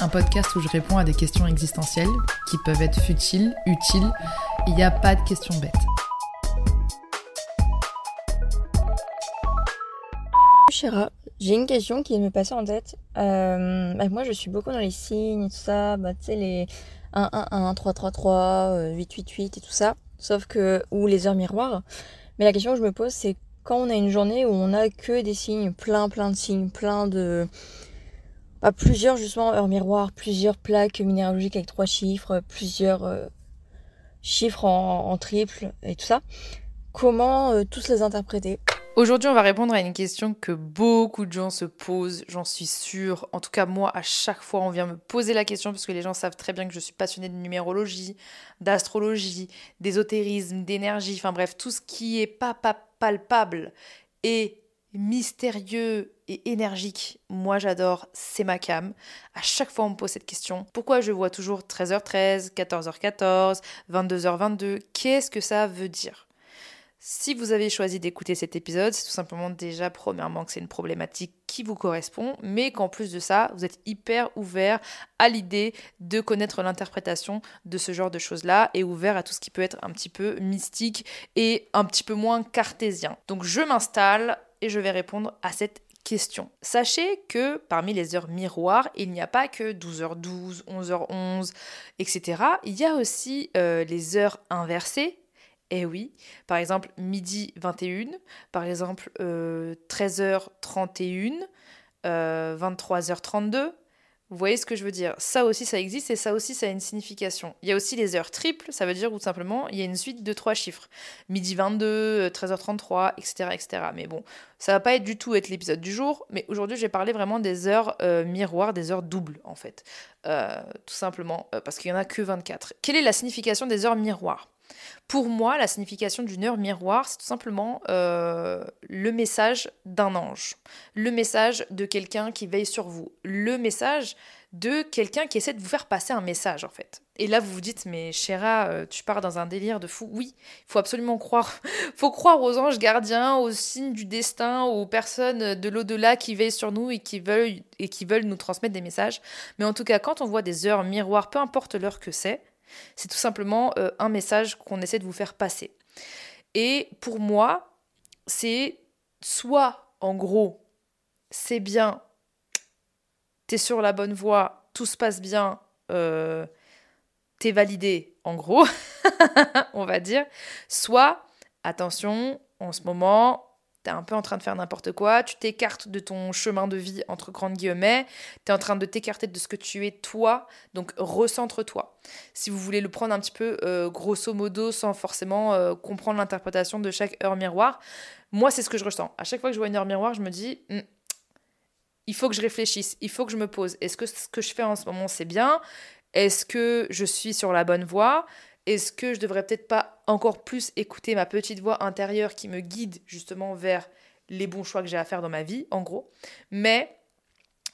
Un podcast où je réponds à des questions existentielles qui peuvent être futiles, utiles. Il n'y a pas de questions bêtes. Chéra, j'ai une question qui me passait en tête. Euh, bah, moi, je suis beaucoup dans les signes et tout ça. Bah, tu sais, les 1, 1, 1, 3, 3, 3, 8, 8, 8 et tout ça. Sauf que. ou les heures miroirs. Mais la question que je me pose, c'est quand on a une journée où on a que des signes, plein, plein de signes, plein de bah, plusieurs justement heures miroirs, plusieurs plaques minéralogiques avec trois chiffres, plusieurs euh, chiffres en, triple et tout ça. Comment euh, tous les interpréter? Aujourd'hui, on va répondre à une question que beaucoup de gens se posent, j'en suis sûre. En tout cas, moi, à chaque fois, on vient me poser la question parce que les gens savent très bien que je suis passionnée de numérologie, d'astrologie, d'ésotérisme, d'énergie, enfin bref, tout ce qui est pas, pas palpable et mystérieux et énergique, moi j'adore, c'est ma cam. À chaque fois on me pose cette question, pourquoi je vois toujours 13h13, 14h14, 22h22, qu'est-ce que ça veut dire? Si vous avez choisi d'écouter cet épisode, c'est tout simplement déjà premièrement que c'est une problématique qui vous correspond, mais qu'en plus de ça, vous êtes hyper ouvert à l'idée de connaître l'interprétation de ce genre de choses-là et ouvert à tout ce qui peut être un petit peu mystique et un petit peu moins cartésien. Donc je m'installe et je vais répondre à cette question. Sachez que parmi les heures miroirs, il n'y a pas que 12h12, 11h11, etc. Il y a aussi euh, les heures inversées eh oui, par exemple midi 21, par exemple 13h31, euh, 23h32. Euh, Vous voyez ce que je veux dire Ça aussi, ça existe et ça aussi, ça a une signification. Il y a aussi les heures triples, ça veut dire tout simplement, il y a une suite de trois chiffres. Midi 22, 13h33, etc. etc. Mais bon, ça va pas être du tout être l'épisode du jour, mais aujourd'hui, je vais parler vraiment des heures euh, miroirs, des heures doubles, en fait. tout simplement, parce qu'il y en a que 24. Quelle est la signification des heures miroirs? Pour moi, la signification d'une heure miroir, c'est tout simplement euh, le message d'un ange, le message de quelqu'un qui veille sur vous, le message de quelqu'un qui essaie de vous faire passer un message en fait. Et là, vous vous dites, mais Chéra, euh, tu pars dans un délire de fou. Oui, il faut absolument croire. faut croire aux anges gardiens, aux signes du destin, aux personnes de l'au-delà qui veillent sur nous et qui, veulent, et qui veulent nous transmettre des messages. Mais en tout cas, quand on voit des heures miroirs, peu importe l'heure que c'est, c'est tout simplement euh, un message qu'on essaie de vous faire passer. Et pour moi, c'est soit, en gros, c'est bien, t'es sur la bonne voie, tout se passe bien, euh, t'es validé, en gros, on va dire. Soit, attention, en ce moment, un peu en train de faire n'importe quoi, tu t'écartes de ton chemin de vie, entre grandes guillemets, t'es en train de t'écarter de ce que tu es toi, donc recentre-toi. Si vous voulez le prendre un petit peu euh, grosso modo, sans forcément euh, comprendre l'interprétation de chaque heure miroir, moi c'est ce que je ressens. À chaque fois que je vois une heure miroir, je me dis, hmm, il faut que je réfléchisse, il faut que je me pose. Est-ce que ce que je fais en ce moment c'est bien? Est-ce que je suis sur la bonne voie? Est-ce que je devrais peut-être pas encore plus écouter ma petite voix intérieure qui me guide justement vers les bons choix que j'ai à faire dans ma vie, en gros. Mais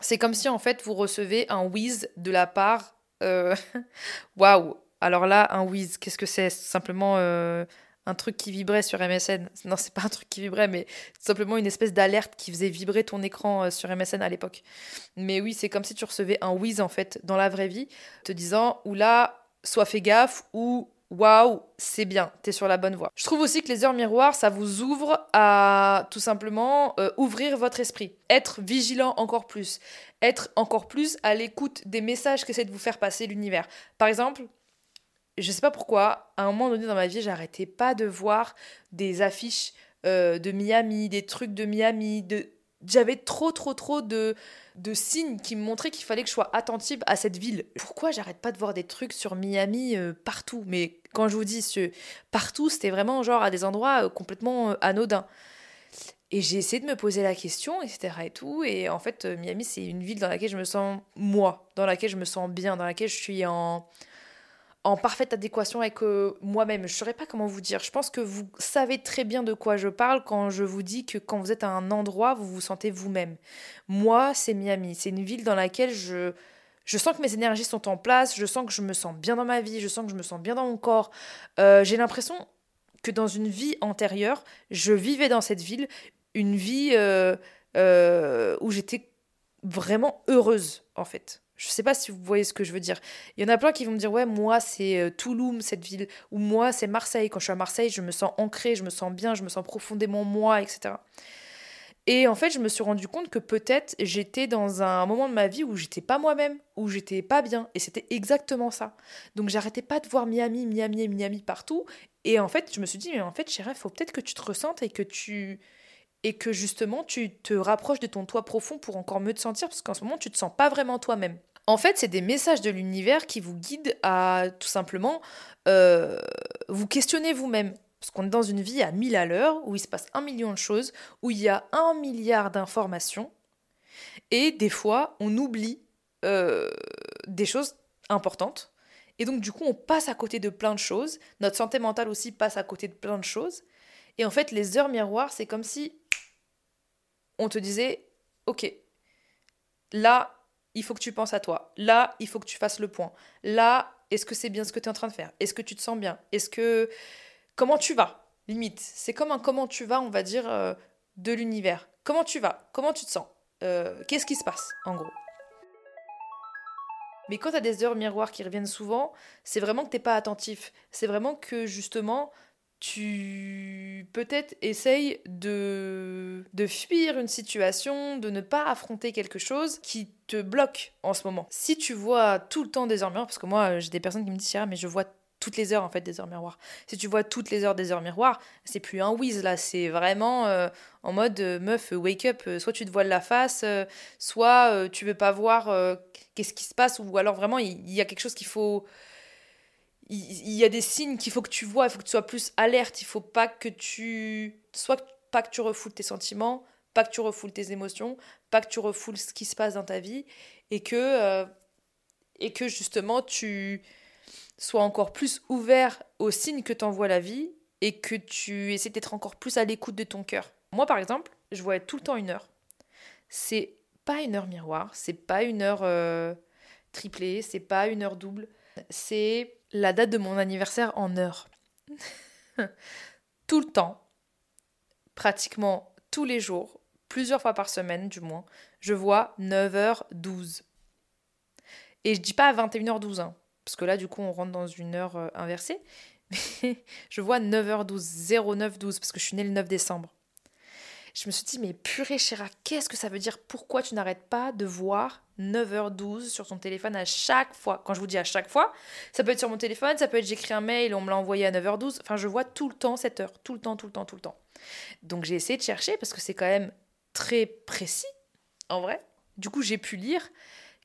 c'est comme si en fait vous recevez un whiz de la part. Euh, waouh! Alors là, un whiz, qu'est-ce que c'est? Simplement euh, un truc qui vibrait sur MSN. Non, c'est pas un truc qui vibrait, mais simplement une espèce d'alerte qui faisait vibrer ton écran euh, sur MSN à l'époque. Mais oui, c'est comme si tu recevais un whiz en fait dans la vraie vie, te disant oula, soit fais gaffe ou waouh, c'est bien, t'es sur la bonne voie. Je trouve aussi que les heures miroirs, ça vous ouvre à tout simplement euh, ouvrir votre esprit, être vigilant encore plus, être encore plus à l'écoute des messages qu'essaie de vous faire passer l'univers. Par exemple, je sais pas pourquoi, à un moment donné dans ma vie, j'arrêtais pas de voir des affiches euh, de Miami, des trucs de Miami, de j'avais trop, trop, trop de, de signes qui me montraient qu'il fallait que je sois attentive à cette ville. Pourquoi j'arrête pas de voir des trucs sur Miami euh, partout? Mais quand je vous dis partout, c'était vraiment genre à des endroits euh, complètement euh, anodins. Et j'ai essayé de me poser la question, etc. et tout. Et en fait, Miami, c'est une ville dans laquelle je me sens moi, dans laquelle je me sens bien, dans laquelle je suis en, en parfaite adéquation avec euh, moi-même. Je ne saurais pas comment vous dire. Je pense que vous savez très bien de quoi je parle quand je vous dis que quand vous êtes à un endroit, vous vous sentez vous-même. Moi, c'est Miami. C'est une ville dans laquelle je, je sens que mes énergies sont en place, je sens que je me sens bien dans ma vie, je sens que je me sens bien dans mon corps. Euh, j'ai l'impression que dans une vie antérieure, je vivais dans cette ville, une vie euh, où j'étais vraiment heureuse, en fait. Je sais pas si vous voyez ce que je veux dire. Il y en a plein qui vont me dire ouais moi c'est euh, Toulouse cette ville ou moi c'est Marseille. Quand je suis à Marseille je me sens ancrée, je me sens bien, je me sens profondément moi, etc. Et en fait je me suis rendu compte que peut-être j'étais dans un moment de ma vie où j'étais pas moi-même, où j'étais pas bien. Et c'était exactement ça. Donc j'arrêtais pas de voir Miami, Miami, Miami partout. Et en fait je me suis dit mais en fait chérie il faut peut-être que tu te ressentes et que tu et que justement tu te rapproches de ton toi profond pour encore mieux te sentir parce qu'en ce moment tu te sens pas vraiment toi-même. En fait, c'est des messages de l'univers qui vous guident à tout simplement euh, vous questionner vous-même. Parce qu'on est dans une vie à 1000 à l'heure, où il se passe un million de choses, où il y a un milliard d'informations. Et des fois, on oublie euh, des choses importantes. Et donc, du coup, on passe à côté de plein de choses. Notre santé mentale aussi passe à côté de plein de choses. Et en fait, les heures miroirs, c'est comme si on te disait, ok, là, il faut que tu penses à toi. Là, il faut que tu fasses le point. Là, est-ce que c'est bien ce que tu es en train de faire? Est-ce que tu te sens bien? Est-ce que... Comment tu vas? Limite. C'est comme un comment tu vas, on va dire, euh, de l'univers. Comment tu vas? Comment tu te sens? Euh, Qu'est-ce qui se passe, en gros? Mais quand tu as des heures miroirs qui reviennent souvent, c'est vraiment que t'es pas attentif. C'est vraiment que justement, tu peut-être essayes de, de fuir une situation, de ne pas affronter quelque chose qui te bloque en ce moment. Si tu vois tout le temps des heures miroirs, parce que moi j'ai des personnes qui me disent mais je vois toutes les heures en fait des heures miroirs. Si tu vois toutes les heures des heures miroirs, c'est plus un whiz là, c'est vraiment euh, en mode euh, meuf wake up, euh, soit tu te voiles la face, soit tu veux pas voir qu'est-ce qui se passe ou alors vraiment il y, a quelque chose qu'il faut il, y a des signes qu'il faut que tu vois, il faut que tu sois plus alerte, il faut pas que tu soit pas que tu refoules tes sentiments, pas que tu refoules tes émotions, pas que tu refoules ce qui se passe dans ta vie et que euh, et que justement tu sois encore plus ouvert aux signes que t'envoie la vie et que tu essaies d'être encore plus à l'écoute de ton cœur. Moi par exemple, je vois tout le temps une heure. C'est pas une heure miroir, c'est pas une heure euh, triplée, c'est pas une heure double, c'est la date de mon anniversaire en heures. Tout le temps, pratiquement tous les jours, plusieurs fois par semaine du moins, je vois 9h12. Et je dis pas 21h12, hein, parce que là du coup on rentre dans une heure euh, inversée, mais je vois 9h12, 0912, parce que je suis née le 9 décembre je me suis dit, mais purée chéra, qu'est-ce que ça veut dire? Pourquoi tu n'arrêtes pas de voir 9h12 sur ton téléphone à chaque fois? Quand je vous dis à chaque fois, ça peut être sur mon téléphone, ça peut être j'écris un mail, on me l'a envoyé à 9h12. Enfin, je vois tout le temps cette heure, tout le temps, tout le temps, tout le temps. Donc j'ai essayé de chercher parce que c'est quand même très précis, en vrai. Du coup, j'ai pu lire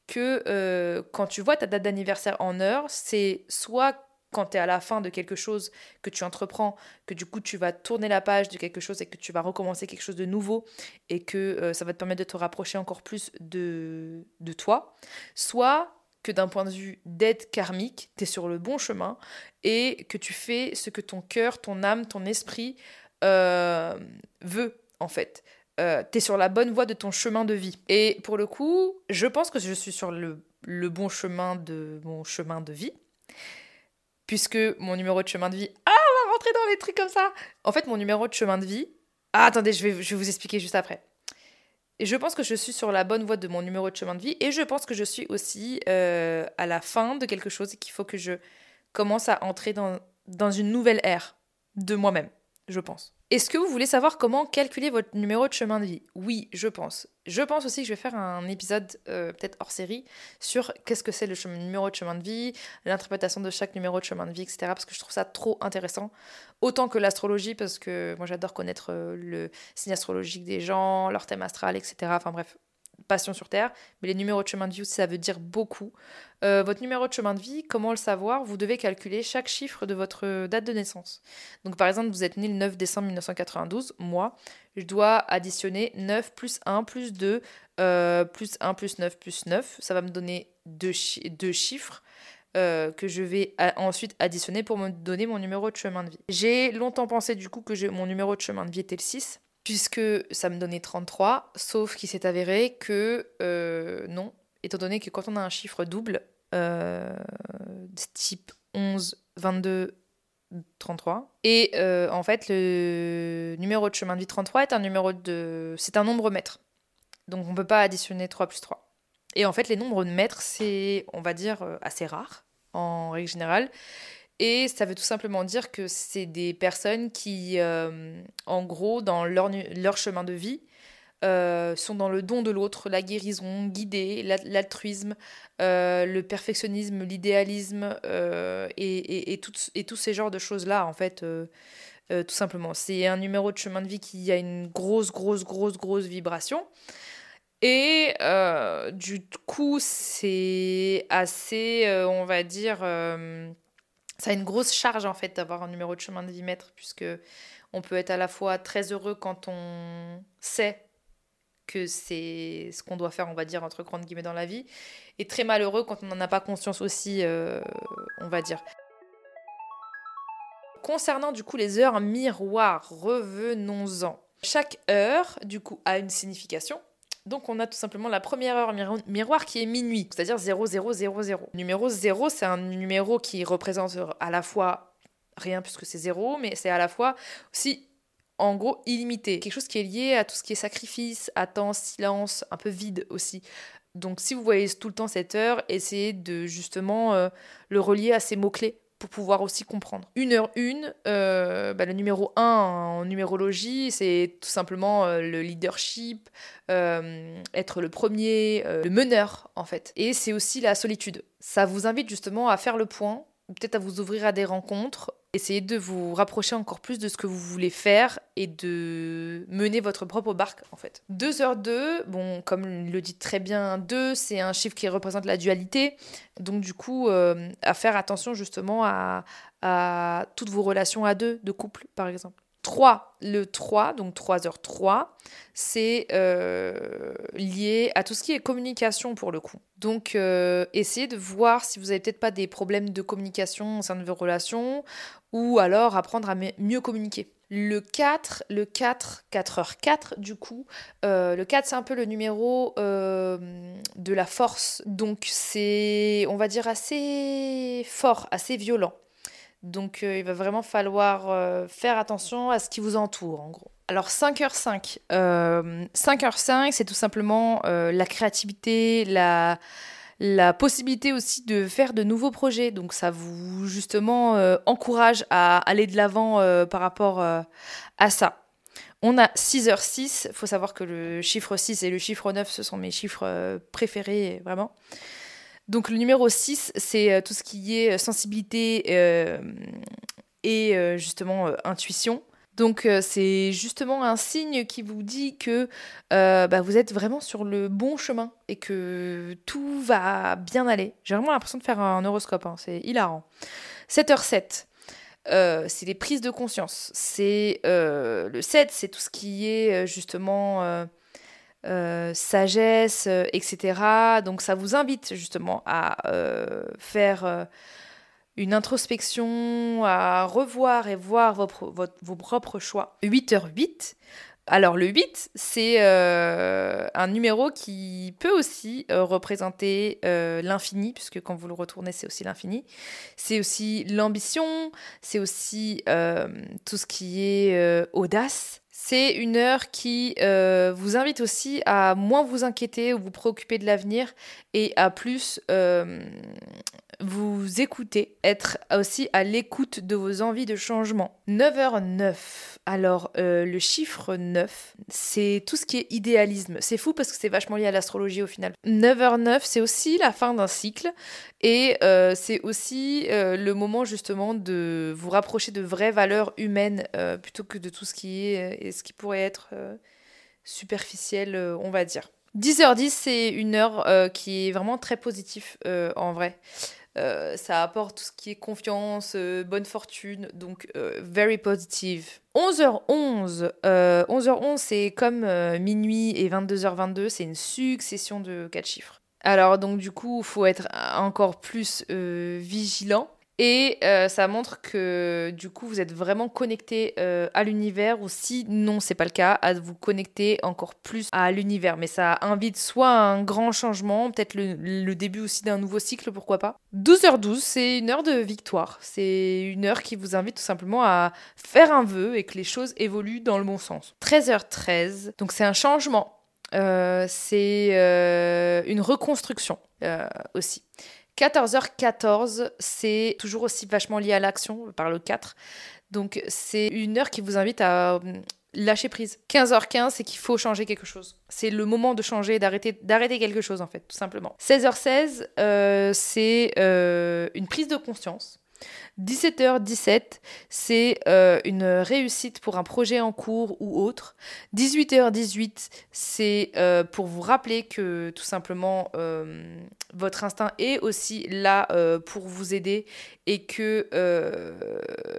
que euh, quand tu vois ta date d'anniversaire en heure, c'est soit quand tu es à la fin de quelque chose que tu entreprends, que du coup tu vas tourner la page de quelque chose et que tu vas recommencer quelque chose de nouveau et que euh, ça va te permettre de te rapprocher encore plus de, de toi, soit que d'un point de vue d'aide karmique, tu es sur le bon chemin et que tu fais ce que ton cœur, ton âme, ton esprit euh, veut en fait. Euh, tu es sur la bonne voie de ton chemin de vie. Et pour le coup, je pense que je suis sur le, le bon chemin de mon chemin de vie puisque mon numéro de chemin de vie. Ah, on va rentrer dans les trucs comme ça En fait, mon numéro de chemin de vie. Ah, attendez, je vais, je vais vous expliquer juste après. Et je pense que je suis sur la bonne voie de mon numéro de chemin de vie et je pense que je suis aussi euh, à la fin de quelque chose et qu'il faut que je commence à entrer dans, dans une nouvelle ère de moi-même, je pense. Est-ce que vous voulez savoir comment calculer votre numéro de chemin de vie? Oui, je pense. Je pense aussi que je vais faire un épisode euh, peut-être hors série sur qu'est-ce que c'est le numéro de chemin de vie, l'interprétation de chaque numéro de chemin de vie, etc. Parce que je trouve ça trop intéressant. Autant que l'astrologie, parce que moi j'adore connaître euh, le signe astrologique des gens, leur thème astral, etc. Enfin bref, passion sur Terre, mais les numéros de chemin de vie ça veut dire beaucoup. Euh, votre numéro de chemin de vie, comment le savoir? Vous devez calculer chaque chiffre de votre date de naissance. Donc par exemple, vous êtes né le 9 décembre 1992, moi, je dois additionner 9 plus 1 plus 2 euh, plus 1 plus 9 plus 9. Ça va me donner deux, chiffres. euh, que je vais ensuite additionner pour me donner mon numéro de chemin de vie. J'ai longtemps pensé du coup que mon numéro de chemin de vie était le 6, puisque ça me donnait 33, sauf qu'il s'est avéré que euh, non, étant donné que quand on a un chiffre double, euh, type 11, 22, 33. Et en fait, le numéro de chemin de vie 33 est un numéro de. C'est un nombre mètre. Donc on ne peut pas additionner 3 plus 3. Et en fait, les nombres de mètres, c'est, on va dire, euh, assez rare, en règle générale. Et ça veut tout simplement dire que c'est des personnes qui, euh, en gros, dans leur, leur chemin de vie, euh, sont dans le don de l'autre, la guérison, guider, l'altruisme, le perfectionnisme, l'idéalisme et, et, et, tous ces genres de choses-là, en fait, tout simplement. C'est un numéro de chemin de vie qui a une grosse, grosse, grosse, grosse vibration. Et euh, du coup, c'est assez, euh, on va dire, euh, ça a une grosse charge en fait d'avoir un numéro de chemin de vie maître, puisque on peut être à la fois très heureux quand on sait que c'est ce qu'on doit faire, on va dire, entre grandes guillemets dans la vie, et très malheureux quand on n'en a pas conscience aussi, on va dire. Concernant du coup les heures miroirs, revenons-en. Chaque heure, du coup, a une signification. Donc on a tout simplement la première heure miroir qui est minuit, c'est-à-dire 0000. Numéro 0, c'est un numéro qui représente à la fois rien puisque c'est 0, mais c'est à la fois aussi en gros illimité. Quelque chose qui est lié à tout ce qui est sacrifice, attente, silence, un peu vide aussi. Donc si vous voyez tout le temps cette heure, essayez de justement euh, le relier à ces mots-clés pour pouvoir aussi comprendre. Une heure une, euh, bah, le numéro 1 en numérologie, c'est tout simplement euh, le leadership, euh, être le premier, le meneur en fait. Et c'est aussi la solitude. Ça vous invite justement à faire le point, peut-être à vous ouvrir à des rencontres, Essayez de vous rapprocher encore plus de ce que vous voulez faire et de mener votre propre barque en fait. 2h2, bon, comme le dit très bien 2, c'est un chiffre qui représente la dualité. Donc du coup, euh, à faire attention justement à toutes vos relations à deux, de couple par exemple. 3, le 3, donc 3h3, c'est euh, lié à tout ce qui est communication pour le coup. Donc, euh, essayez de voir si vous n'avez peut-être pas des problèmes de communication au sein de vos relations ou alors apprendre à mieux communiquer. Le 4, le 4, 4h4 du coup, euh, le 4 c'est un peu le numéro de la force, donc c'est on va dire assez fort, assez violent. Donc euh, il va vraiment falloir euh, faire attention à ce qui vous entoure en gros. Alors 5h5, 5h5 c'est tout simplement euh, la créativité, la, la possibilité aussi de faire de nouveaux projets. Donc ça vous justement encourage à aller de l'avant par rapport à ça. On a 6h6, il faut savoir que le chiffre 6 et le chiffre 9, ce sont mes chiffres préférés, vraiment. Donc le numéro 6, c'est euh, tout ce qui est euh, sensibilité euh, et justement intuition. Donc c'est justement un signe qui vous dit que bah, vous êtes vraiment sur le bon chemin et que tout va bien aller. J'ai vraiment l'impression de faire un horoscope, hein, c'est hilarant. 7h7. c'est les prises de conscience. C'est le 7, c'est tout ce qui est justement euh, sagesse, euh, etc. Donc ça vous invite justement à euh, faire une introspection, à revoir et voir vos propres choix. 8h8. Alors le 8, c'est un numéro qui peut aussi représenter l'infini, puisque quand vous le retournez, c'est aussi l'infini. C'est aussi l'ambition, c'est aussi tout ce qui est audace, c'est une heure qui euh, vous invite aussi à moins vous inquiéter ou vous préoccuper de l'avenir et à plus euh, vous écouter, être aussi à l'écoute de vos envies de changement. 9h09. Alors, euh, le chiffre 9, c'est tout ce qui est idéalisme. C'est fou parce que c'est vachement lié à l'astrologie au final. 9h09, c'est aussi la fin d'un cycle et euh, c'est aussi euh, le moment justement de vous rapprocher de vraies valeurs humaines plutôt que de tout ce qui est et ce qui pourrait être superficiel, on va dire. 10h10, c'est une heure qui est vraiment très positive en vrai. Euh, ça apporte tout ce qui est confiance, euh, bonne fortune, donc euh, very positive. 11h11, 11h11 c'est comme minuit et 22h22, c'est une succession de 4 chiffres. Alors donc du coup, il faut être encore plus vigilant et euh, ça montre que du coup, vous êtes vraiment connecté euh, à l'univers, ou si non, c'est pas le cas, à vous connecter encore plus à l'univers. Mais ça invite soit un grand changement, peut-être le, début aussi d'un nouveau cycle, pourquoi pas. 12h12, c'est une heure de victoire. C'est une heure qui vous invite tout simplement à faire un vœu et que les choses évoluent dans le bon sens. 13h13, donc c'est un changement. Euh, c'est une reconstruction aussi. 14h14, c'est toujours aussi vachement lié à l'action par le 4. Donc c'est une heure qui vous invite à euh, lâcher prise. 15h15, c'est qu'il faut changer quelque chose. C'est le moment de changer, d'arrêter, d'arrêter quelque chose en fait, tout simplement. 16h16, euh, c'est euh, une prise de conscience. 17h17, c'est euh, une réussite pour un projet en cours ou autre. 18h18, c'est euh, pour vous rappeler que tout simplement euh, votre instinct est aussi là pour vous aider et que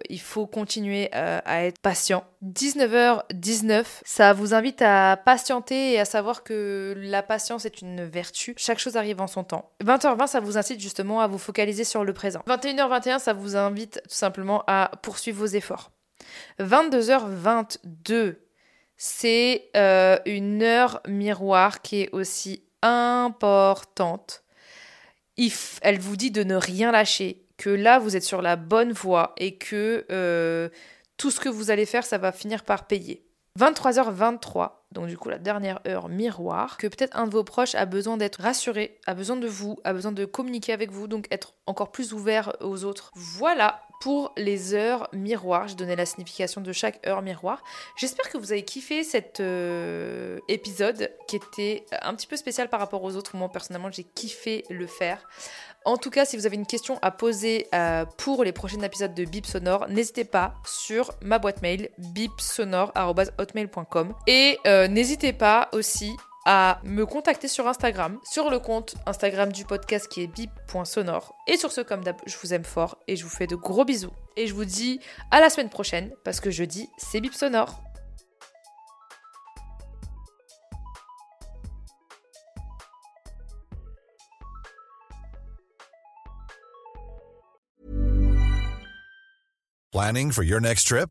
il faut continuer à être patient. 19h19, ça vous invite à patienter et à savoir que la patience est une vertu. Chaque chose arrive en son temps. 20h20, ça vous incite justement à vous focaliser sur le présent. 21h21, ça vous invite tout simplement à poursuivre vos efforts. 22h22, c'est euh, une heure miroir qui est aussi importante. Elle vous dit de ne rien lâcher, que là vous êtes sur la bonne voie et que euh, tout ce que vous allez faire, ça va finir par payer. 23h23, donc du coup la dernière heure miroir, que peut-être un de vos proches a besoin d'être rassuré, a besoin de vous, a besoin de communiquer avec vous, donc être encore plus ouvert aux autres. Voilà pour les heures miroirs. J'ai donné la signification de chaque heure miroir. J'espère que vous avez kiffé cet euh, épisode qui était un petit peu spécial par rapport aux autres. Moi personnellement j'ai kiffé le faire. En tout cas, si vous avez une question à poser euh, pour les prochains épisodes de Bip Sonore, n'hésitez pas sur ma boîte mail bipsonore.hotmail.com et euh, n'hésitez pas aussi à me contacter sur Instagram, sur le compte Instagram du podcast qui est bip.sonore. Et sur ce, comme d'hab, je vous aime fort et je vous fais de gros bisous. Et je vous dis à la semaine prochaine parce que jeudi, c'est Bip Sonore. Planning for your next trip?